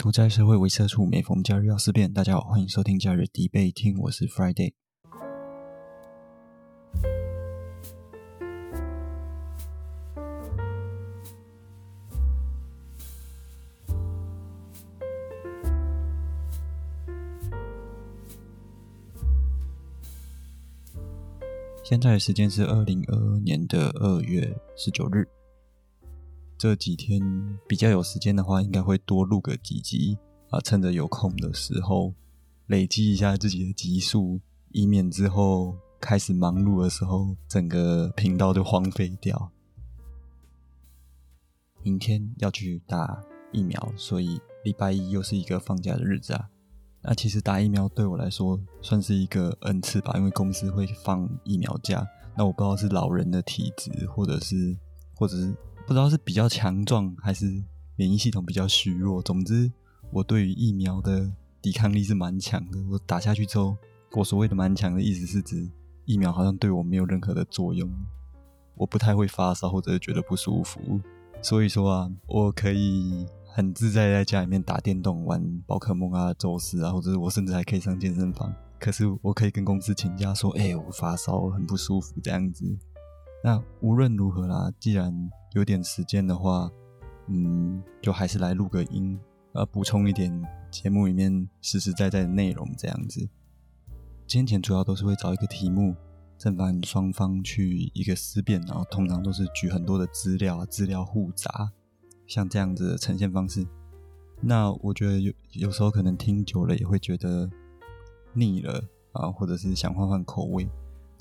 独在社会为社畜，每逢假日要思辨。大家好，欢迎收听假日必备听，我是 Friday。现在的时间是二零二二年的二月十九日。这几天比较有时间的话，应该会多录个几集啊，趁着有空的时候累积一下自己的集数，以免之后开始忙碌的时候，整个频道就荒废掉。明天要去打疫苗，所以礼拜一又是一个放假的日子啊。那其实打疫苗对我来说算是一个恩赐吧，因为公司会放疫苗假。那我不知道是老人的体质，或者是，或者是不知道是比较强壮，还是免疫系统比较虚弱。总之，我对于疫苗的抵抗力是蛮强的。我打下去之后，我所谓的蛮强的意思是指疫苗好像对我没有任何的作用，我不太会发烧或者是觉得不舒服。所以说啊，我可以。很自在在家里面打电动、玩宝可梦啊、宙斯啊，或者是我甚至还可以上健身房。可是我可以跟公司请假说：“哎，我发烧，很不舒服这样子。”那无论如何啦，既然有点时间的话，嗯，就还是来录个音，呃，补充一点节目里面实实在在的内容这样子。今天主要都是会找一个题目，正反双方去一个思辨，然后通常都是举很多的资料，资料互杂。像这样子的呈现方式，那我觉得有有时候可能听久了也会觉得腻了啊，或者是想换换口味。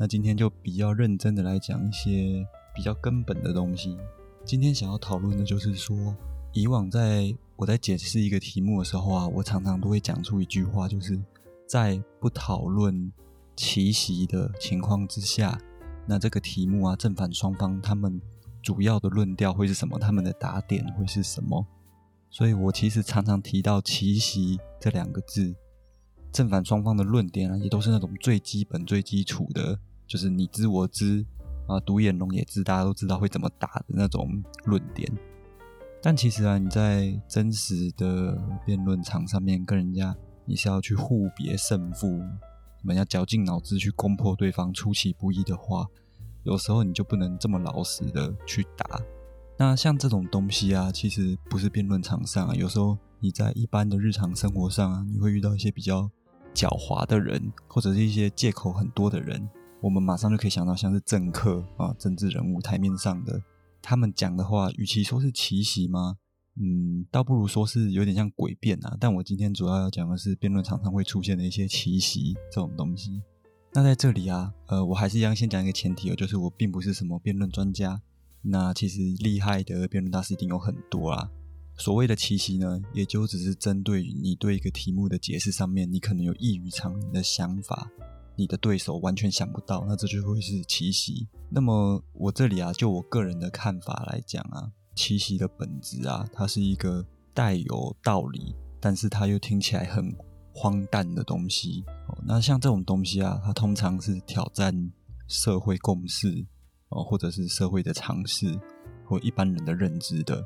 那今天就比较认真的来讲一些比较根本的东西。今天想要讨论的就是说，以往在我在解释一个题目的时候啊，我常常都会讲出一句话，就是在不讨论奇袭的情况之下，那这个题目啊，正反双方他们。主要的论调会是什么？他们的打点会是什么？所以我其实常常提到“奇袭”这两个字，正反双方的论点啊，也都是那种最基本、最基础的，就是你知我知啊，独眼龙也知，大家都知道会怎么打的那种论点。但其实啊，你在真实的辩论场上面跟人家，你是要去互别胜负，你们要绞尽脑汁去攻破对方出其不意的话。有时候你就不能这么老实的去打。那像这种东西啊，其实不是辩论场上啊。有时候你在一般的日常生活上啊，你会遇到一些比较狡猾的人，或者是一些借口很多的人。我们马上就可以想到，像是政客啊、政治人物台面上的，他们讲的话，与其说是奇袭吗？嗯，倒不如说是有点像诡辩啊。但我今天主要要讲的是辩论场上会出现的一些奇袭这种东西。那在这里啊，呃，我还是一样先讲一个前提哦，就是我并不是什么辩论专家。那其实厉害的辩论大师一定有很多啊。所谓的奇袭呢，也就只是针对你对一个题目的解释上面，你可能有异于常人的想法，你的对手完全想不到，那这就会是奇袭。那么我这里啊，就我个人的看法来讲啊，奇袭的本质啊，它是一个带有道理，但是它又听起来很。荒诞的东西哦，那像这种东西啊，它通常是挑战社会共识哦，或者是社会的常识或一般人的认知的。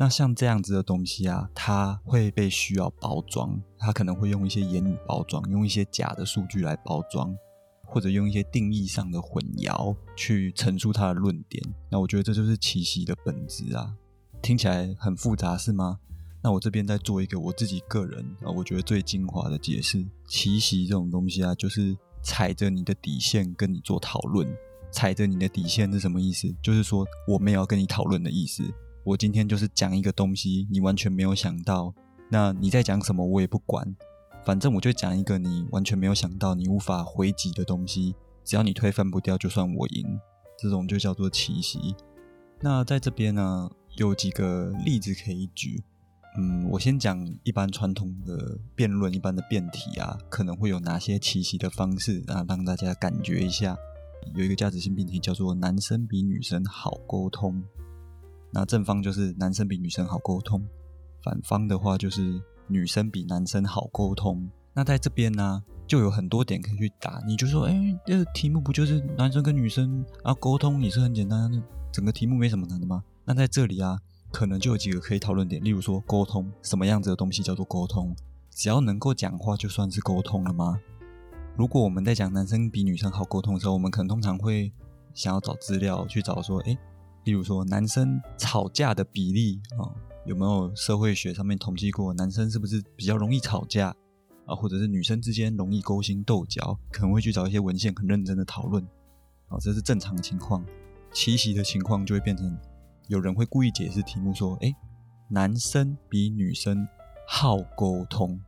那像这样子的东西啊，它会被需要包装，它可能会用一些言语包装，用一些假的数据来包装，或者用一些定义上的混淆去陈述它的论点。那我觉得这就是奇袭的本质啊，听起来很复杂是吗？那我这边再做一个我自己个人啊，我觉得最精华的解释。奇袭这种东西啊，就是踩着你的底线跟你做讨论。踩着你的底线是什么意思？就是说我没有跟你讨论的意思。我今天就是讲一个东西，你完全没有想到。那你在讲什么我也不管，反正我就讲一个你完全没有想到、你无法回击的东西。只要你推翻不掉，就算我赢。这种就叫做奇袭。那在这边呢，有几个例子可以举。嗯，我先讲一般传统的辩论，一般的辩题啊，可能会有哪些奇袭的方式啊，让大家感觉一下。有一个价值性辩题叫做“男生比女生好沟通”，那正方就是男生比女生好沟通，反方的话就是女生比男生好沟通。那在这边呢，就有很多点可以去打。你就说，哎，这题目不就是男生跟女生啊沟通也是很简单，整个题目没什么难的吗？那在这里啊。可能就有几个可以讨论点，例如说沟通，什么样子的东西叫做沟通？只要能够讲话，就算是沟通了吗？如果我们在讲男生比女生好沟通的时候，我们可能通常会想要找资料去找说，诶，例如说男生吵架的比例啊，有没有社会学上面统计过，男生是不是比较容易吵架啊，或者是女生之间容易勾心斗角？可能会去找一些文献，很认真的讨论。啊，这是正常情况。奇袭的情况就会变成，有人会故意解释题目说：“哎，男生比女生好沟通。”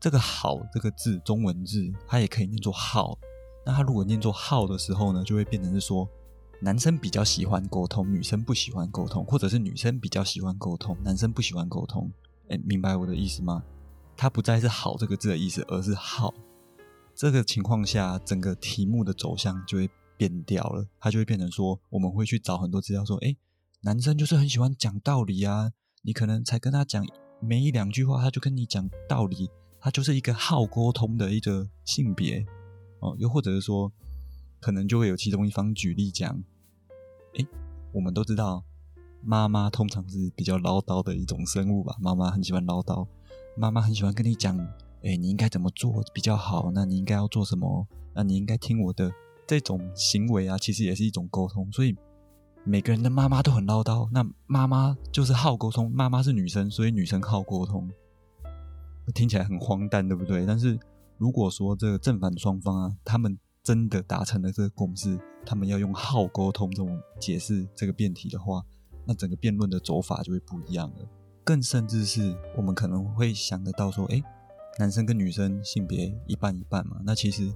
这个“好”这个字，中文字它也可以念作“好”。那它如果念作“好”的时候呢，就会变成是说，男生比较喜欢沟通，女生不喜欢沟通，或者是女生比较喜欢沟通，男生不喜欢沟通。哎，明白我的意思吗？它不再是“好”这个字的意思，而是“好”。这个情况下，整个题目的走向就会。变掉了，他就会变成说，我们会去找很多资料，说，哎，男生就是很喜欢讲道理啊，你可能才跟他讲没一两句话，他就跟你讲道理，他就是一个好沟通的一个性别哦，又或者是说，可能就会有其中一方举例讲，哎，我们都知道，妈妈通常是比较唠叨的一种生物吧，妈妈很喜欢唠叨，妈妈很喜欢跟你讲，哎，你应该怎么做比较好，那你应该要做什么，那你应该听我的。这种行为啊，其实也是一种沟通。所以每个人的妈妈都很唠叨，那妈妈就是好沟通。妈妈是女生，所以女生好沟通。听起来很荒诞，对不对？但是如果说这个正反双方啊，他们真的达成了这个共识，他们要用好沟通这种解释这个辩题的话，那整个辩论的走法就会不一样了。更甚至是我们可能会想得到说，哎，男生跟女生性别一半一半嘛，那其实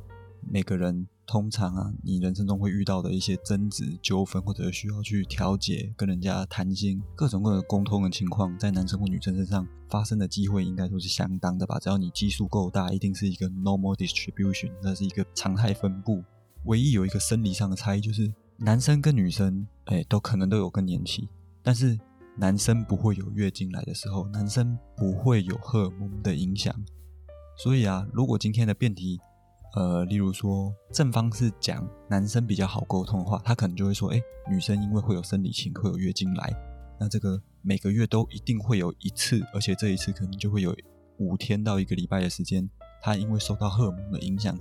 每个人。通常啊，你人生中会遇到的一些争执、纠纷，或者需要去调解、跟人家谈心，各种各样的沟通的情况，在男生或女生身上发生的机会应该都是相当的吧？只要你基数够大，一定是一个 normal distribution，那是一个常态分布。唯一有一个生理上的差异，就是男生跟女生，哎，都可能都有更年期，但是男生不会有月经来的时候，男生不会有荷尔蒙的影响。所以啊，如果今天的辩题，呃，例如说，正方是讲男生比较好沟通的话，他可能就会说，哎，女生因为会有生理期，会有月经来，那这个每个月都一定会有一次，而且这一次可能就会有五天到一个礼拜的时间，他因为受到荷尔蒙的影响，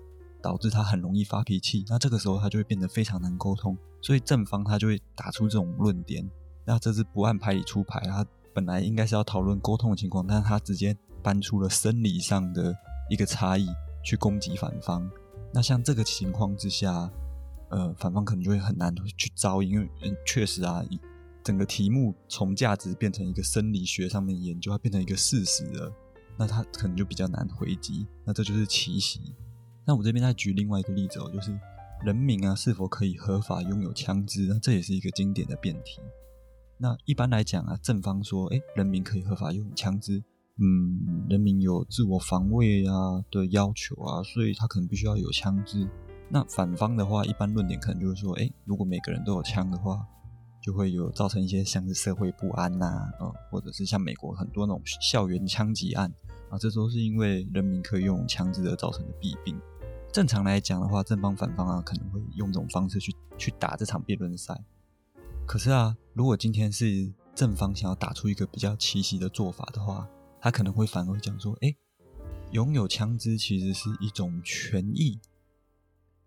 导致他很容易发脾气，那这个时候他就会变得非常难沟通，所以正方他就会打出这种论点，那这是不按牌理出牌，他本来应该是要讨论沟通的情况，但是他直接搬出了生理上的一个差异。去攻击反方，那像这个情况之下，呃，反方可能就会很难去招因为确实啊，整个题目从价值变成一个生理学上面研究，它变成一个事实了，那它可能就比较难回击。那这就是奇袭。那我这边再举另外一个例子哦，就是人民啊是否可以合法拥有枪支？那这也是一个经典的辩题。那一般来讲啊，正方说，哎，人民可以合法拥有枪支。嗯，人民有自我防卫啊的要求啊，所以他可能必须要有枪支。那反方的话，一般论点可能就是说，哎，如果每个人都有枪的话，就会有造成一些像是社会不安呐，呃，或者是像美国很多那种校园枪击案啊，这都是因为人民可以拥有枪支而造成的弊病。正常来讲的话，正方反方啊，可能会用这种方式去去打这场辩论赛。可是啊，如果今天是正方想要打出一个比较奇袭的做法的话，他可能会反而讲说：“哎，拥有枪支其实是一种权益，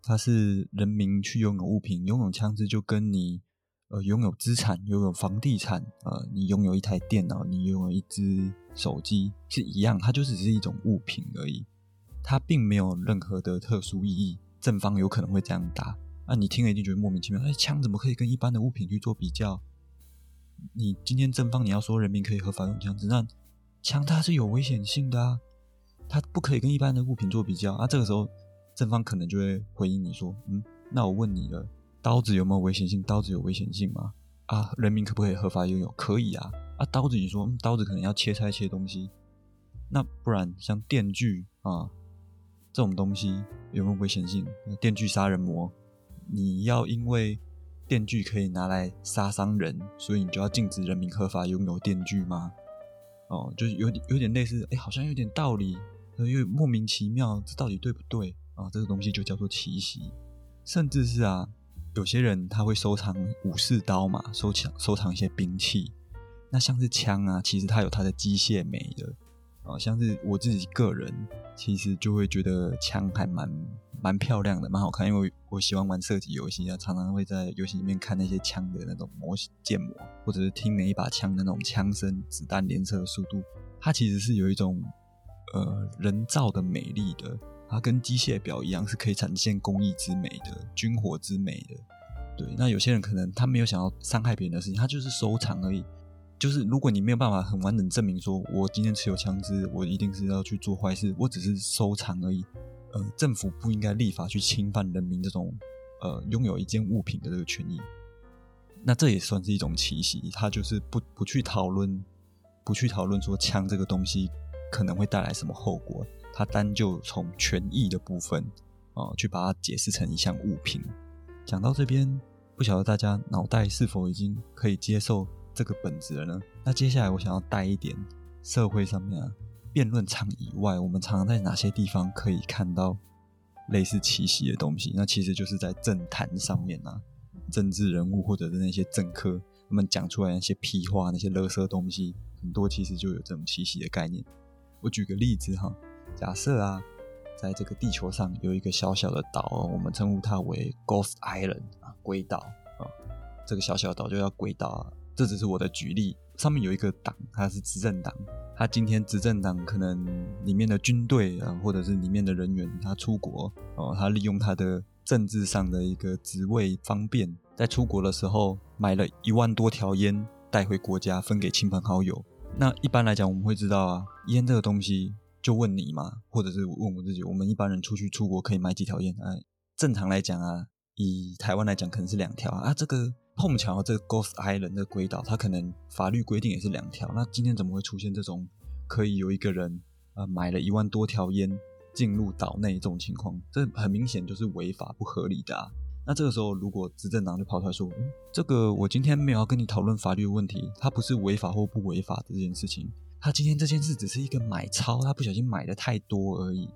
它是人民去拥有物品，拥有枪支就跟你呃拥有资产、拥有房地产，呃，你拥有一台电脑，你拥有一只手机是一样，它就只是一种物品而已，它并没有任何的特殊意义。正方有可能会这样答，那你听了一定觉得莫名其妙。哎，枪怎么可以跟一般的物品去做比较？你今天正方你要说人民可以合法用枪支，那？”枪它是有危险性的啊，它不可以跟一般的物品做比较啊。这个时候，正方可能就会回应你说：“嗯，那我问你了，刀子有没有危险性？刀子有危险性吗？啊，人民可不可以合法拥有？可以啊。啊，刀子你说刀子可能要切菜切东西，那不然像电锯啊这种东西有没有危险性？电锯杀人魔，你要因为电锯可以拿来杀伤人，所以你就要禁止人民合法拥有电锯吗？”哦，就是有点有点类似，哎，好像有点道理，又莫名其妙，这到底对不对啊？这个东西就叫做奇袭，甚至是啊，有些人他会收藏武士刀嘛，收藏收藏一些兵器，那像是枪啊，其实它有它的机械美的啊，像是我自己个人，其实就会觉得枪还蛮蛮漂亮的，蛮好看，因为我喜欢玩射击游戏啊，常常会在游戏里面看那些枪的那种模建模，或者是听每一把枪的那种枪声、子弹连射的速度，它其实是有一种呃人造的美丽的，它跟机械表一样，是可以展现工艺之美的、军火之美的。对，那有些人可能他没有想要伤害别人的事情，他就是收藏而已。就是如果你没有办法很完整证明说，我今天持有枪支，我一定是要去做坏事，我只是收藏而已。呃，政府不应该立法去侵犯人民这种呃拥有一件物品的这个权益。那这也算是一种奇袭，他就是不不去讨论，不去讨论说枪这个东西可能会带来什么后果，他单就从权益的部分啊去把它解释成一项物品。讲到这边，不晓得大家脑袋是否已经可以接受。这个本质了呢？那接下来我想要带一点社会上面啊，辩论场以外，我们常常在哪些地方可以看到类似奇袭的东西？那其实就是在政坛上面啊，政治人物或者是那些政客，他们讲出来那些屁话、那些垃圾东西，很多其实就有这种奇袭的概念。我举个例子哈，假设啊，在这个地球上有一个小小的岛，我们称呼它为 Ghost Island 啊，鬼岛啊，这个小小岛就叫鬼岛啊。这只是我的举例，上面有一个党，它是执政党，他今天执政党可能里面的军队啊，或者是里面的人员，他出国哦，他利用他的政治上的一个职位方便，在出国的时候买了一万多条烟带回国家分给亲朋好友。那一般来讲，我们会知道啊，烟这个东西，就问你嘛，或者是问我自己，我们一般人出去出国可以买几条烟？哎，正常来讲啊，以台湾来讲，可能是两条啊，这个。碰巧这个 Ghost Island 的鬼岛，它可能法律规定也是两条。那今天怎么会出现这种可以有一个人呃买了一万多条烟进入岛内这种情况？这很明显就是违法不合理的。啊。那这个时候，如果执政党就跑出来说：“嗯，这个我今天没有要跟你讨论法律问题，它不是违法或不违法的这件事情。他今天这件事只是一个买超，他不小心买的太多而已。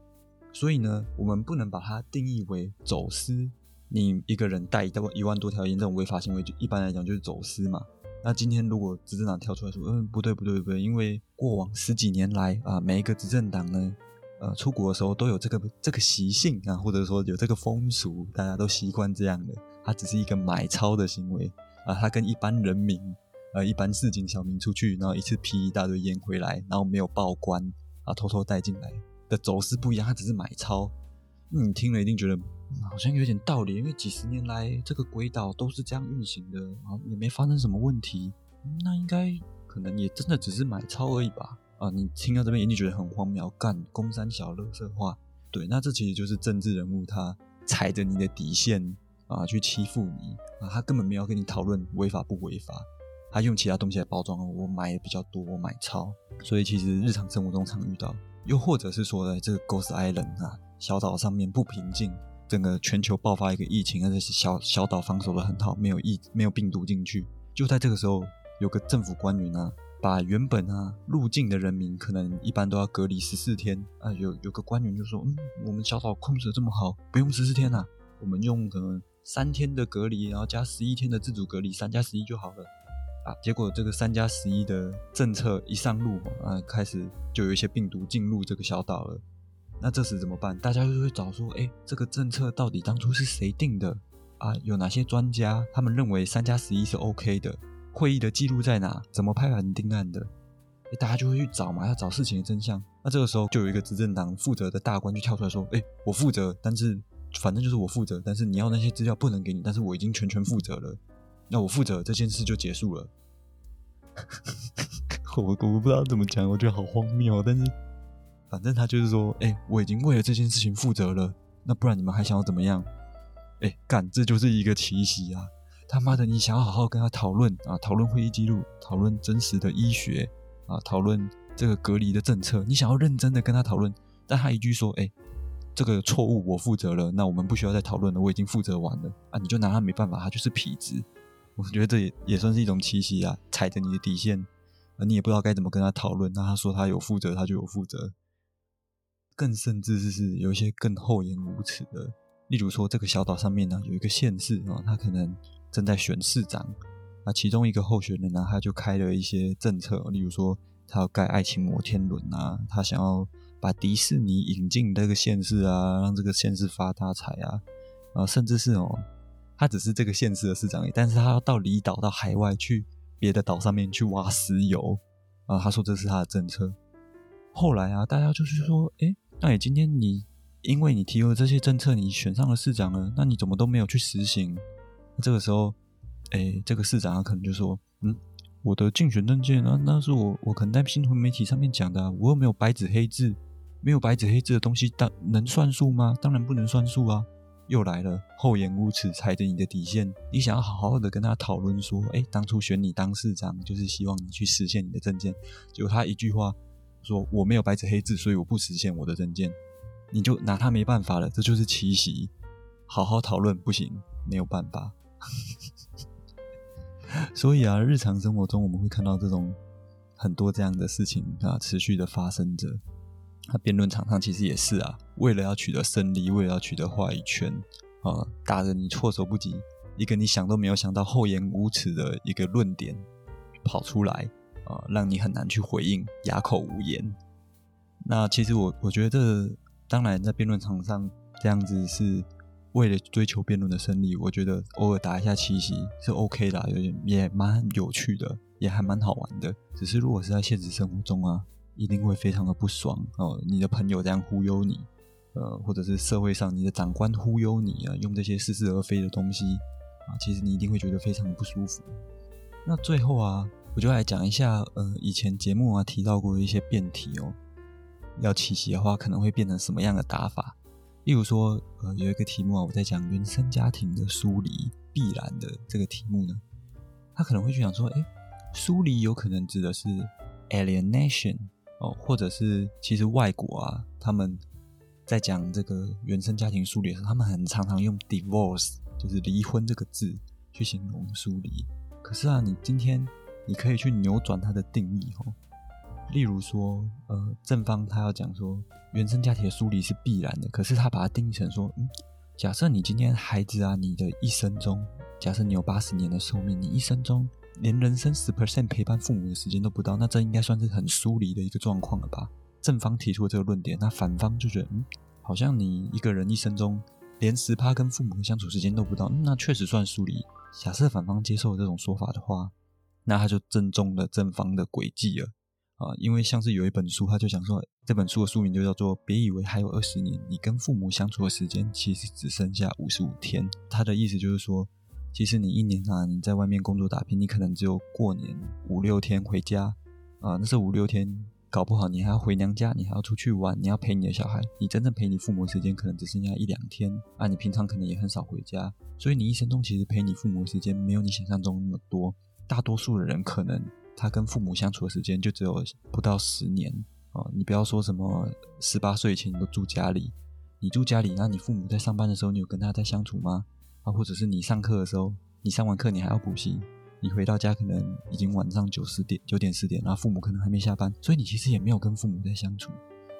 所以呢，我们不能把它定义为走私。”你一个人带一一万多条烟，这种违法行为，就一般来讲就是走私嘛。那今天如果执政党跳出来说，嗯，不对不对不对，因为过往十几年来啊，每一个执政党呢，呃，出国的时候都有这个这个习性啊，或者说有这个风俗，大家都习惯这样的。它只是一个买超的行为啊，它跟一般人民呃一般市井小民出去，然后一次批一大堆烟回来，然后没有报关啊，偷偷带进来的走私不一样，它只是买超。你听了一定觉得。好像有点道理，因为几十年来这个鬼岛都是这样运行的，啊，也没发生什么问题，那应该可能也真的只是买超而已吧？啊，你听到这边一定觉得很荒谬，干公山小乐色话，对，那这其实就是政治人物他踩着你的底线啊去欺负你啊，他根本没有跟你讨论违法不违法，他用其他东西来包装，我买的比较多，我买超，所以其实日常生活中常遇到，又或者是说在这个 Ghost Island 啊，小岛上面不平静。整个全球爆发一个疫情，而且是小小岛防守的很好，没有疫没有病毒进去。就在这个时候，有个政府官员啊，把原本啊入境的人民可能一般都要隔离十四天啊，有有个官员就说：“嗯，我们小岛控制的这么好，不用十四天啊，我们用可能三天的隔离，然后加十一天的自主隔离，三加十一就好了。”啊，结果这个三加十一的政策一上路啊，开始就有一些病毒进入这个小岛了。那这时怎么办？大家就会找说，哎，这个政策到底当初是谁定的啊？有哪些专家他们认为三加十一是 OK 的？会议的记录在哪？怎么拍板定案的？大家就会去找嘛，要找事情的真相。那这个时候就有一个执政党负责的大官就跳出来说，哎，我负责，但是反正就是我负责，但是你要那些资料不能给你，但是我已经全权负责了，那我负责这件事就结束了。我我不知道怎么讲，我觉得好荒谬，但是。反正他就是说，哎，我已经为了这件事情负责了，那不然你们还想要怎么样？哎，干，这就是一个奇袭啊！他妈的，你想要好好跟他讨论啊，讨论会议记录，讨论真实的医学啊，讨论这个隔离的政策，你想要认真的跟他讨论，但他一句说，哎，这个错误我负责了，那我们不需要再讨论了，我已经负责完了啊，你就拿他没办法，他就是痞子。我觉得这也也算是一种奇袭啊，踩着你的底线，啊你也不知道该怎么跟他讨论。那他说他有负责，他就有负责。更甚至是有一些更厚颜无耻的，例如说这个小岛上面呢有一个县市啊，他可能正在选市长，啊，其中一个候选人呢，他就开了一些政策，例如说他要盖爱情摩天轮啊，他想要把迪士尼引进这个县市啊，让这个县市发大财啊，啊，甚至是哦，他只是这个县市的市长，但是他要到离岛到海外去别的岛上面去挖石油啊，他说这是他的政策。后来啊，大家就是说，哎，那你今天你因为你提了这些政策，你选上了市长了，那你怎么都没有去实行？这个时候。哎，这个市长他可能就说：“嗯，我的竞选证件啊，那是我我可能在新闻媒体上面讲的，我又没有白纸黑字，没有白纸黑字的东西，当能算数吗？当然不能算数啊！又来了，厚颜无耻，踩着你的底线，你想要好好的跟他讨论说，哎，当初选你当市长，就是希望你去实现你的证件，结果他一句话说我没有白纸黑字，所以我不实现我的证件，你就拿他没办法了，这就是奇袭，好好讨论不行，没有办法。”所以啊，日常生活中我们会看到这种很多这样的事情啊，持续的发生着。那辩论场上其实也是啊，为了要取得胜利，为了要取得话语权啊，打着你措手不及，一个你想都没有想到厚颜无耻的一个论点跑出来啊，让你很难去回应，哑口无言。那其实我我觉得，当然在辩论场上这样子是。为了追求辩论的胜利，我觉得偶尔打一下七夕是 OK 的，有点也蛮有趣的，也还蛮好玩的。只是如果是在现实生活中啊，一定会非常的不爽哦。你的朋友这样忽悠你，呃，或者是社会上你的长官忽悠你啊，用这些似是而非的东西啊，其实你一定会觉得非常的不舒服。那最后啊，我就来讲一下，呃，以前节目啊提到过一些辩题哦，要七夕的话，可能会变成什么样的打法？例如说，呃，有一个题目啊，我在讲原生家庭的疏离必然的这个题目呢，他可能会去想说，哎，疏离有可能指的是 alienation 哦，或者是其实外国啊，他们在讲这个原生家庭疏离的时候，他们很常常用 divorce 就是离婚这个字去形容疏离。可是啊，你今天你可以去扭转它的定义哦。例如说，呃，正方他要讲说，原生家庭的疏离是必然的，可是他把它定义成说，嗯，假设你今天孩子啊，你的一生中，假设你有八十年的寿命，你一生中连人生十 percent 陪伴父母的时间都不到，那这应该算是很疏离的一个状况了吧？正方提出这个论点，那反方就觉得，嗯，好像你一个人一生中连十趴跟父母的相处时间都不到，那确实算疏离。假设反方接受这种说法的话，那他就正中了正方的诡计了。啊，因为像是有一本书，他就讲说，这本书的书名就叫做《别以为还有二十年，你跟父母相处的时间其实只剩下五十五天》。他的意思就是说，其实你一年啊，你在外面工作打拼，你可能只有过年五六天回家啊，那是五六天，搞不好你还要回娘家，你还要出去玩，你要陪你的小孩，你真正陪你父母的时间可能只剩下一两天啊。你平常可能也很少回家，所以你一生中其实陪你父母的时间没有你想象中那么多。大多数的人可能。他跟父母相处的时间就只有不到十年哦，你不要说什么十八岁以前你都住家里，你住家里，那你父母在上班的时候，你有跟他在相处吗？啊，或者是你上课的时候，你上完课你还要补习，你回到家可能已经晚上九十点、九点十点，然后父母可能还没下班，所以你其实也没有跟父母在相处。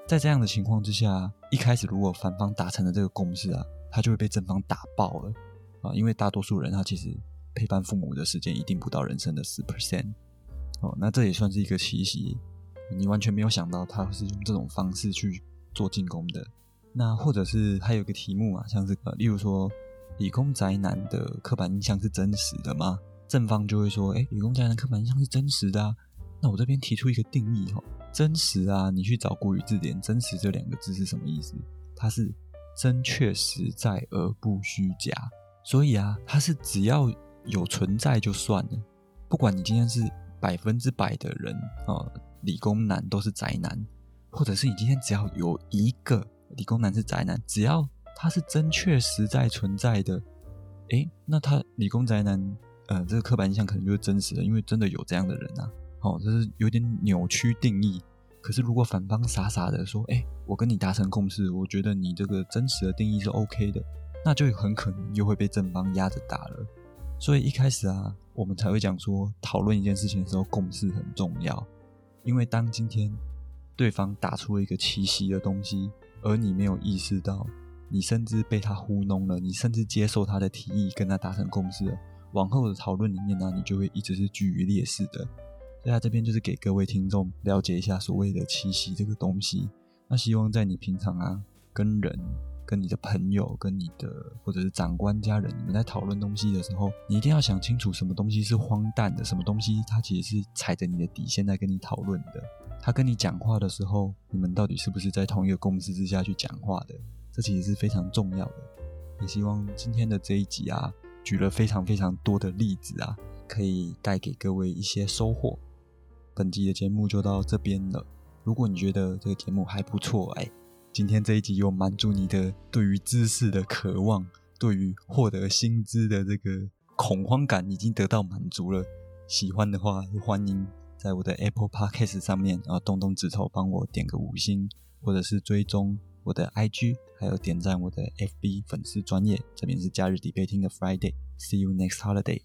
在这样的情况之下，一开始如果反方达成了这个共识啊，他就会被正方打爆了啊，因为大多数人他其实陪伴父母的时间一定不到人生的十 percent。哦，那这也算是一个奇袭，你完全没有想到他是用这种方式去做进攻的。那或者是还有个题目啊，像这个，例如说理工宅男的刻板印象是真实的吗？正方就会说，哎，理工宅男刻板印象是真实的啊。那我这边提出一个定义哈，真实啊，你去找国语字典，真实这两个字是什么意思？它是真确实在而不虚假，所以啊，它是只要有存在就算了，不管你今天是。百分之百的人哦，理工男都是宅男，或者是你今天只要有一个理工男是宅男，只要他是真确实在存在的，诶，那他理工宅男，呃，这个刻板印象可能就是真实的，因为真的有这样的人啊，哦，这是有点扭曲定义。可是如果反方傻傻的说，诶，我跟你达成共识，我觉得你这个真实的定义是 OK 的，那就很可能又会被正方压着打了。所以一开始啊，我们才会讲说，讨论一件事情的时候，共识很重要。因为当今天对方打出了一个奇袭的东西，而你没有意识到，你甚至被他糊弄了，你甚至接受他的提议，跟他达成共识了，往后的讨论里面呢，你就会一直是居于劣势的。所以他这边就是给各位听众了解一下所谓的七夕这个东西。那希望在你平常啊跟人、跟你的朋友、跟你的或者是长官、家人，你们在讨论东西的时候，你一定要想清楚什么东西是荒诞的，什么东西它其实是踩着你的底线在跟你讨论的。他跟你讲话的时候，你们到底是不是在同一个共识之下去讲话的？这其实是非常重要的。也希望今天的这一集啊，举了非常非常多的例子啊，可以带给各位一些收获。本集的节目就到这边了。如果你觉得这个节目还不错，哎，今天这一集有满足你的对于知识的渴望，对于获得薪资的这个恐慌感已经得到满足了。喜欢的话，欢迎在我的 Apple Podcast 上面啊动动指头帮我点个五星，或者是追踪我的 IG，还有点赞我的 FB 粉丝专业。这边是假日底背听的 Friday，See you next holiday。